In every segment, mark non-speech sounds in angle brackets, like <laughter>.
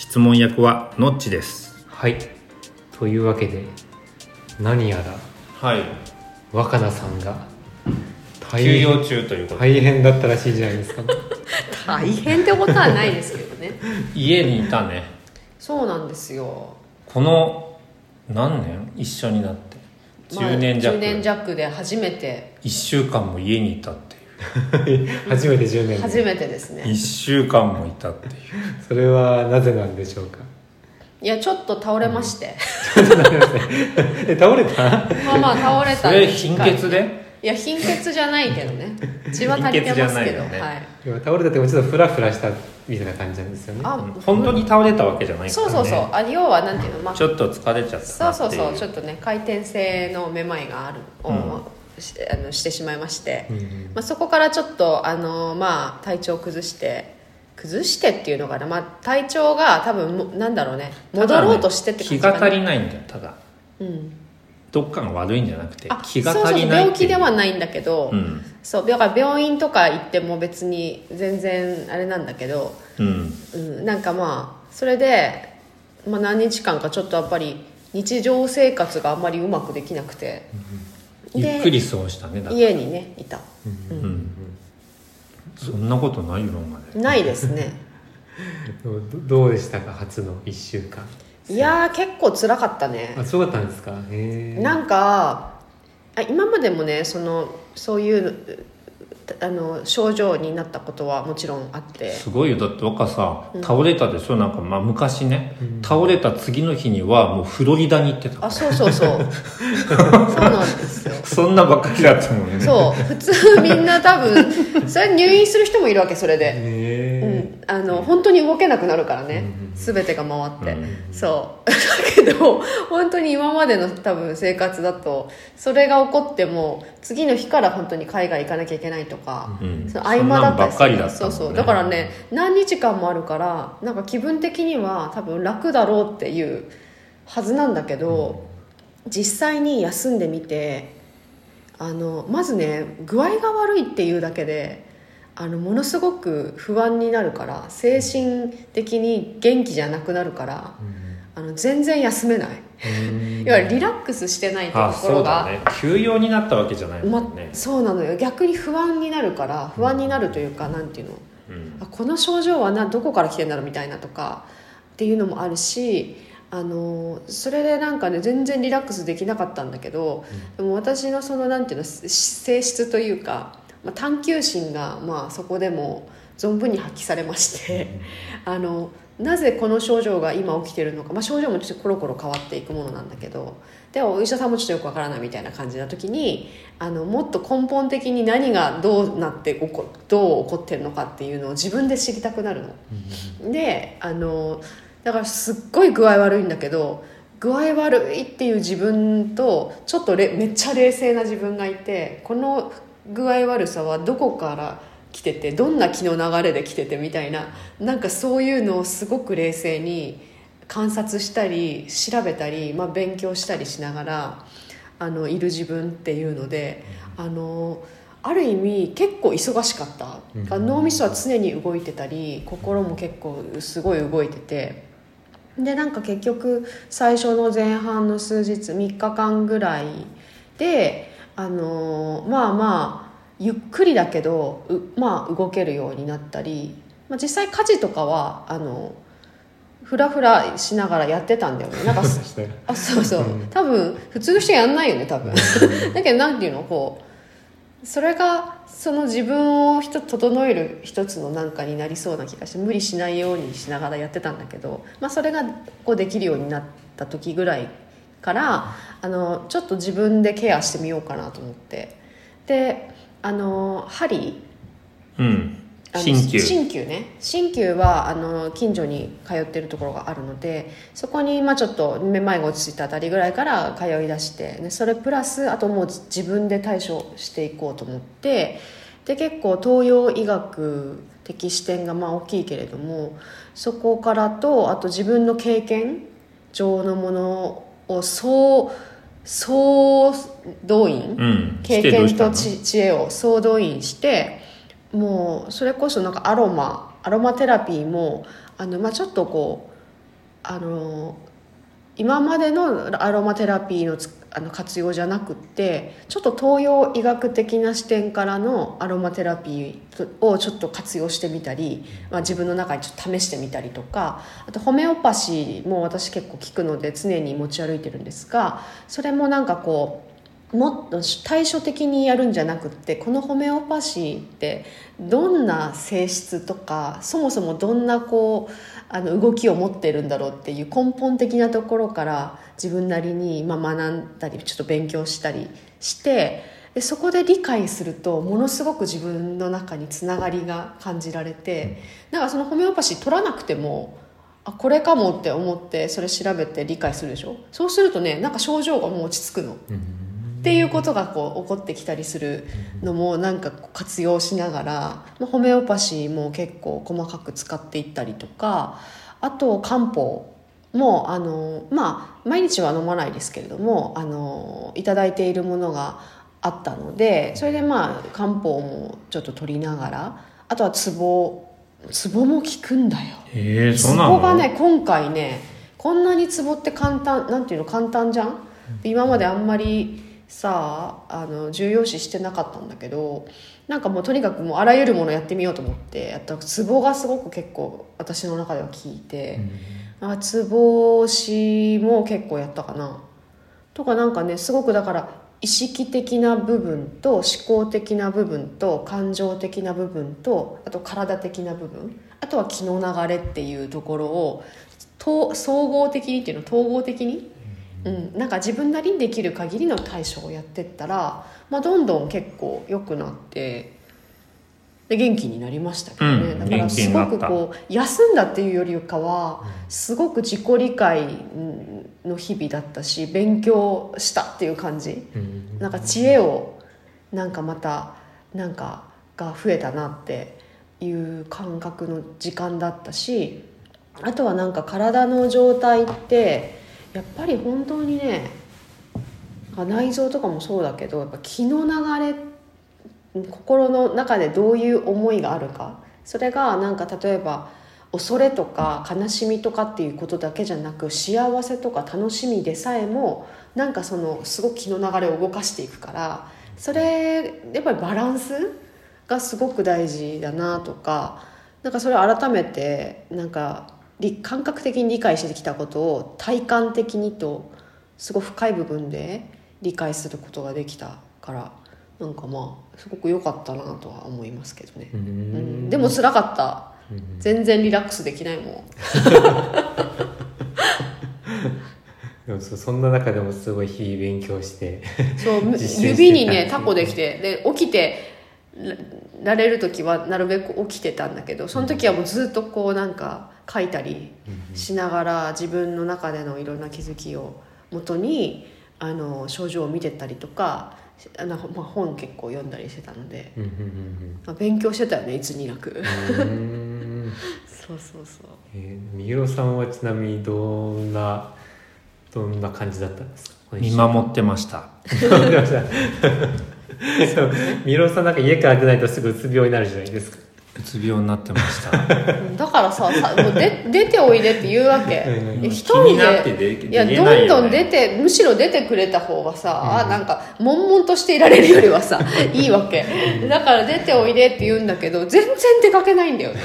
質問役はのっちです。はい。というわけで何やらはい。若菜さんが大休養変中ということで。大変だったらしいじゃないですか。<laughs> 大変ってことはないですけどね。<laughs> 家にいたね。そうなんですよ。この何年？一緒になって。10年弱、まあ、10年弱で初めて。1週間も家にいたって <laughs> 初めて10年初めてですね。1週間もいたっていう。それはなぜなんでしょうか？いやちょっと倒れまして、え <laughs> 倒れた？まあまあ倒れた。それ貧血で？いや貧血じゃないけどね。血は足りてますけど、ねはい。今倒れたってもちょっとフラフラしたみたいな感じなんですよね。あ本当に倒れたわけじゃないから、ね、そうそうそう。あ要はなんていうのまあ。ちょっと疲れちゃったそうそうそう。ちょっとね回転性のめまいがある。を、しあのしてしまいまして、うんまあ、そこからちょっとあの、まあ、体調を崩して崩してっていうのかな、まあ、体調が多分もなんだろうね。戻ろうとしてって気感じかな。が足りないんだよただ。うん、どっかが悪いんじゃなくてあ気がそう。そう足りない病気ではないないんだけど、うん。そうだから病院とか行っても別に全然あれなんだけど、うん。うん、なんかまあそれで、まあ、何日間かちょっとやっぱり日常生活があんまりうまくできなくて、ゆっくり過ごしたねだから。家にねいた。うん。そんなことないよ今まで。ないですね。<laughs> どうどうでしたか初の1週間。いやー結構辛かったね。あそうだったんですか？へえなんかあ今までもねそのそういうあの症状になったことはもちろんあって。すごいよ。だって若さ倒れたでしょ？なんかまあ昔ね、倒れた次の日にはもうフロリダに行ってた。あそうそうそう。<laughs> そうなんですよ。そんなばっかりだったもんね。そう。普通みんな多分それ入院する人もいるわけそれで、へえ。うん、あの本当に動けなくなるからね、全てが回って、そう。だけど本当に今までの多分生活だとそれが起こっても次の日から本当に海外行かなきゃいけないとか、うん。その合間だったりする。そうそう。だからね何日間もあるからなんか気分的には多分楽だろうっていうはずなんだけど、実際に休んでみてあのまずね具合が悪いっていうだけであのものすごく不安になるから精神的に元気じゃなくなるから、あの全然休めない、いわゆるリラックスしてないとあころが、そうだね。休養になったわけじゃないもまんね、そうなのよ。逆に不安になるから不安になるというか、なんていうの？うん。あこの症状はなどこから来てんだろうみたいなとかっていうのもあるしあのそれでなんかね全然リラックスできなかったんだけど、でも私のそのなんていうのし性質というか、まあ、探求心がまあそこでも存分に発揮されまして、あのなぜこの症状が今起きてるのか、まあ、症状もちょっとコロコロ変わっていくものなんだけどでもお医者さんもちょっとよくわからないみたいな感じな時にあのもっと根本的に何がどうなってどう起こってるのかっていうのを自分で知りたくなるの。であのだからすっごい具合悪いんだけど具合悪いっていう自分とちょっとれめっちゃ冷静な自分がいてこの具合悪さはどこから来ててどんな気の流れで来ててみたいななんかそういうのをすごく冷静に観察したり調べたり、まあ、勉強したりしながらあのいる自分っていうのであのある意味結構忙しかった、脳みそは常に動いてたり心も結構すごい動いててでなんか結局最初の前半の数日3日間ぐらいであのまあまあゆっくりだけどうまあ動けるようになったり、まあ、実際家事とかはあのフラフラしながらやってたんだよね。なんか <laughs> あそうそう、多分普通の人やんないよね多分。<laughs> だけどなんていうのこうそれがその自分を整える一つのなんかになりそうな気がして無理しないようにしながらやってたんだけど、まあ、それがこうできるようになった時ぐらいからあのちょっと自分でケアしてみようかなと思って。であの針。うん。鍼灸。鍼灸ね。鍼灸はあの近所に通ってるところがあるのでそこにまあちょっとめまいが落ち着いたあたりぐらいから通い出してでそれプラスあともう自分で対処していこうと思ってで結構東洋医学的視点がまあ大きいけれどもそこからとあと自分の経験上のものを総総動員、うん経験と知知恵を総動員してもうそれこそなんかアロマアロマテラピーもあの、まあ、ちょっとこうあの今までのアロマテラピーのつあの活用じゃなくってちょっと東洋医学的な視点からのアロマテラピーをちょっと活用してみたり、まあ、自分の中にちょっと試してみたりとかあとホメオパシーも私結構聞くので常に持ち歩いてるんですがそれもなんかこうもっと対処的にやるんじゃなくってこのホメオパシーってどんな性質とかそもそもどんなこうあの動きを持ってるんだろうっていう根本的なところから自分なりにま学んだりちょっと勉強したりしてでそこで理解するとものすごく自分の中につながりが感じられてなんかそのホメオパシー取らなくてもあこれかもって思ってそれ調べて理解するでしょ？そうするとねなんか症状がもう落ち着くの。っていうことがこう起こってきたりするのもなんか活用しながらまあホメオパシーも結構細かく使っていったりとかあと漢方もあのまあ毎日は飲まないですけれどもあのいただいているものがあったのでそれでまあ漢方もちょっと取りながらあとはツボツボも効くんだよ。えー、そうツがね今回ねこんなにツボって簡単なんていうの簡単じゃん？今まであんまりさあの重要視してなかったんだけどなんかもうとにかくもうあらゆるものやってみようと思ってやったらツボがすごく結構私の中では効いて、あツボ押しも結構やったかな。とかなんかねすごくだから意識的な部分と思考的な部分と感情的な部分とあと体的な部分あとは気の流れっていうところをと総合的にっていうの統合的に、うん、なんか自分なりにできる限りの対処をやってったら、まあ、どんどん結構良くなってで元気になりましたけどね、うんだからすごくこう休んだっていうよりかはすごく自己理解の日々だったし勉強したっていう感じ。なんか知恵をなんかまたなんかが増えたなっていう感覚の時間だったしあとはなんか体の状態ってやっぱり本当にね内臓とかもそうだけどやっぱ気の流れ心の中でどういう思いがあるか。それがなんか例えば恐れとか悲しみとかっていうことだけじゃなく幸せとか楽しみでさえもなんかそのすごく気の流れを動かしていくからそれやっぱりバランスがすごく大事だなとかなんかそれ改めてなんか感覚的に理解してきたことを体感的にとすごい深い部分で理解することができたからなんかまあすごく良かったなとは思いますけどね、うん。でも辛かった。全然リラックスできないもん。<laughs> でもそそんな中でもすごい日々勉強してそう <laughs> 指にねたタコできてで起きてらられる時はなるべく起きてたんだけどその時はもうずっとこうなんか書いたりしながら自分の中でのいろんな気づきをもとにあの症状を見てったりとかあの、まあ、本結構読んだりしてたので、うんうんまあ、勉強してたよねいつになく。<laughs> そうそうそう。えー、みひろさんはちなみにどんなどんな感じだったんですか？見週間。守ってました。<laughs> 守ってましたそうみひろさんなんか家から出ないとすぐうつ病になるじゃないですか。うつ病になってました。うんだからささもうで出ておいでって言うわけ。一人気になってででいや出れないよね。どんどん出てむしろ出てくれた方がさ、なんか悶々としていられるよりはさ <laughs> いいわけ。だから出ておいでって言うんだけど全然出かけないんだよ。ね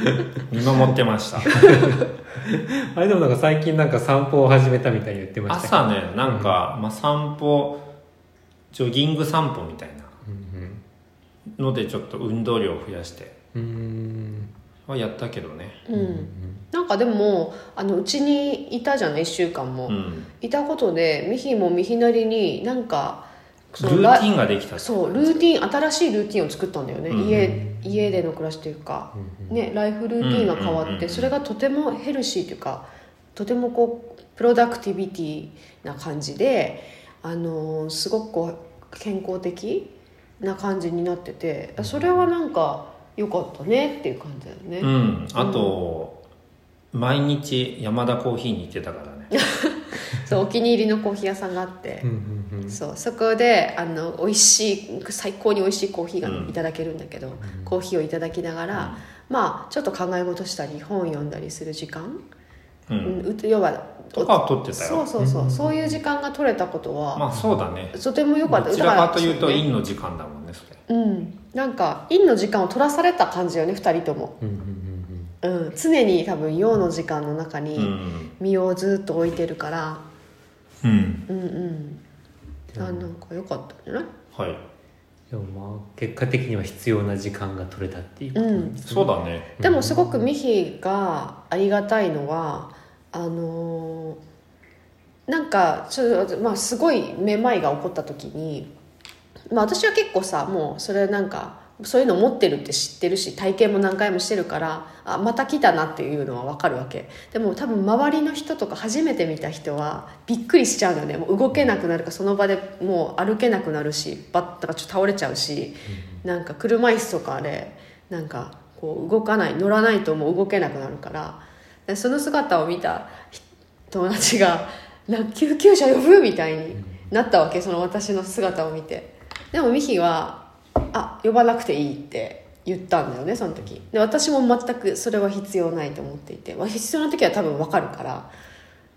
<laughs> 見守ってました。<laughs> あれでもなんか最近なんか散歩を始めたみたいに言ってましたけど。朝ねなんか、まあ、散歩ジョギング散歩みたいなのでちょっと運動量を増やしてはやったけどね。うん。なんかでもあのうちにいたじゃない1週間も、うん。いたことでミヒもミヒなりになんかそうルーティンができたそうルーティン新しいルーティンを作ったんだよね、うん家家での暮らしというか、ね、ライフルーティンが変わって、それがとてもヘルシーというかとてもこうプロダクティビティな感じで、あのーすごくこう健康的な感じになっててそれはなんか良かったねっていう感じだよね、うん。あと、毎日山田コーヒーに行ってたからね。<laughs> そうお気に入りのコーヒー屋さんがあって、うんうんうん。そうそこであの美味しい最高に美味しいコーヒーがうんいただけるんだけど、コーヒーをいただきながら、まあちょっと考え事したり本読んだりする時間、ううんん、う要はとかを取ってたよ。そうそうそう、そういう時間が取れたことは、まあそうだね。とても良かった。どちらかというと陰の時間だもんねそれ。うん。なんか陰の時間を取らされた感じよね2人とも、うんうんうんうん、常に多分陽の時間の中うにん。身をずっと置いてるから、うん。うんうん。あなんか良かったんじゃない？はい。でもまあ結果的には必要な時間が取れたっていうことなんですね。そうだね。でもすごくミヒがありがたいのはあのーなんかちょっと、まあ、すごいめまいが起こった時に、まあ、私は結構さもうそれなんかそういうの持ってるって知ってるし体験も何回もしてるからあまた来たなっていうのは分かるわけ。でも多分周りの人とか初めて見た人はびっくりしちゃうのよね。もう動けなくなるかその場でもう歩けなくなるしバッとかちょっと倒れちゃうし、なんか車椅子とかでなんかこう動かない乗らないともう動けなくなるからでその姿を見た友達が「な救急車呼ぶ?」みたいになったわけその私の姿を見て。でもミヒは「あ呼ばなくていい」って言ったんだよねその時。で私も全くそれは必要ないと思っていて、まあ、必要な時は多分分かるから。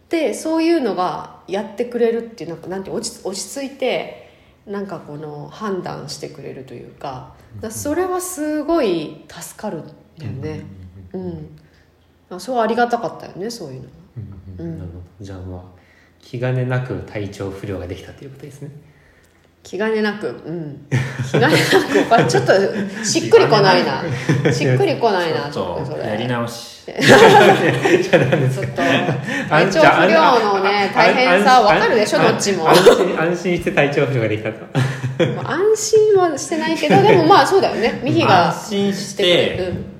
でそういうのがやってくれるっていうなんかなんて落ち落ち着いてなんかこの判断してくれるというか。それはすごい助かるんだよね。うん、あそうありがたかったよねそういうの。うんうん。うん。なるほど。じゃあまあ気兼ねなく体調不良ができたということですね。気兼ねなく。うん。気兼ねなく。ちょっとしっくりこないな。しっくりこないなちょっそれ。とやり直し。ちょっと体調不良のね大変さわかるでしょどっちも。安心安心して体調不良ができたと。まあ安心はしてないけどでもまあそうだよね。ミヒが安心ししてくれてる。うん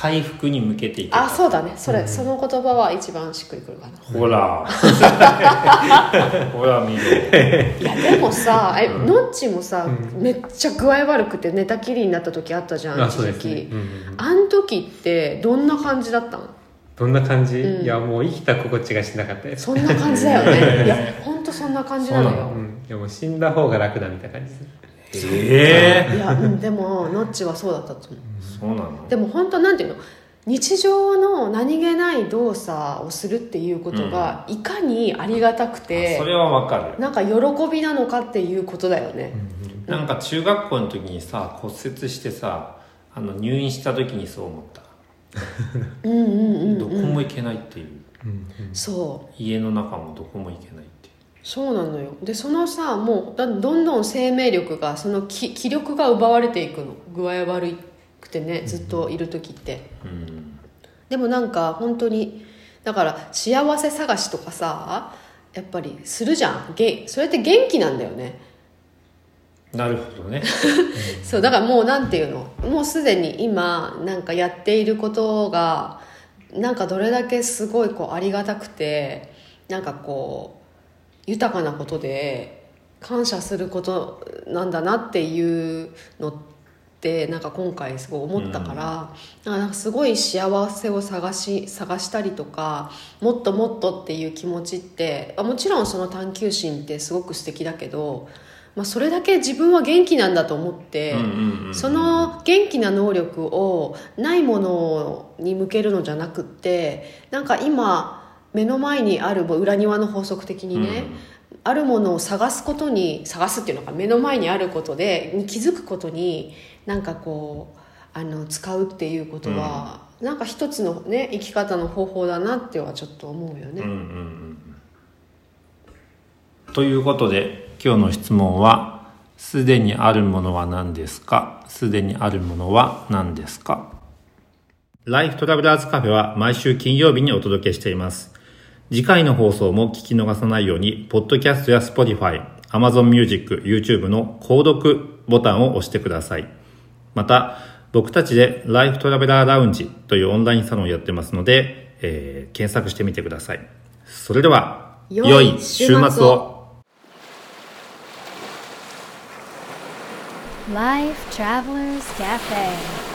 回復に向けていけた。あそうだね。それ、その言葉は一番しっくりくるかなほらほら見ろ。いやでもさえ、のっちもさ、めっちゃ具合悪くて寝たきりになった時あったじゃんあ一時期、ね、うんうんうん。あん時ってどんな感じだったの？どんな感じ、うん。いやもう生きた心地がしなかったそんな感じだよね。<laughs> いや本当そんな感じなのよ。いやもう死んだ方が楽だみたいな感じええいや、うん、でものっちはそうだったと思う。そうなの？でも本当なんていうの？日常の何気ない動作をするっていうことがいかにありがたくて、それはわかる。なんか喜びなのかっていうことだよね、なんか中学校の時にさ骨折してさあの入院した時にそう思った。うん、うんうん。どこも行けないっていう。そう。家の中もどこも行けないっていうそうなのよ。でそのさもうだどんどん生命力がその気気力が奪われていくの。具合悪くてねずっといる時って、うん。でもなんか本当にだから幸せ探しとかさやっぱりするじゃん。げそれって元気なんだよね。なるほどね。<laughs> そうだからもうなんていうの？もうすでに今なんかやっていることがなんかどれだけすごいこうありがたくてなんかこう豊かなことで感謝することなんだなっていうのってなんか今回すごい思ったから、なんかすごい幸せを探し探したりとかもっともっとっていう気持ちってあもちろんその探求心ってすごく素敵だけど、まあ、それだけ自分は元気なんだと思って、うんうんうん。その元気な能力をないものに向けるのじゃなくってなんか今目の前にあるもう裏庭の法則的にね、あるものを探すことに探すっていうのが目の前にあることでに気づくことになんかこうあの使うっていうことは、なんか一つのね生き方の方法だなってはちょっと思うよね。うんうんうんということで今日の質問は「すでにあるものは何ですか?」「すでにあるものは何ですか?」ライフトラベラーズカフェは毎週金曜日にお届けしています。次回の放送も聞き逃さないように、ポッドキャストや Spotify、Amazon Music、YouTube の購読ボタンを押してください。また、僕たちでライフトラベラーラウンジというオンラインサロンをやってますので、えー検索してみてください。それでは、良い週末を。Life Travelers Cafe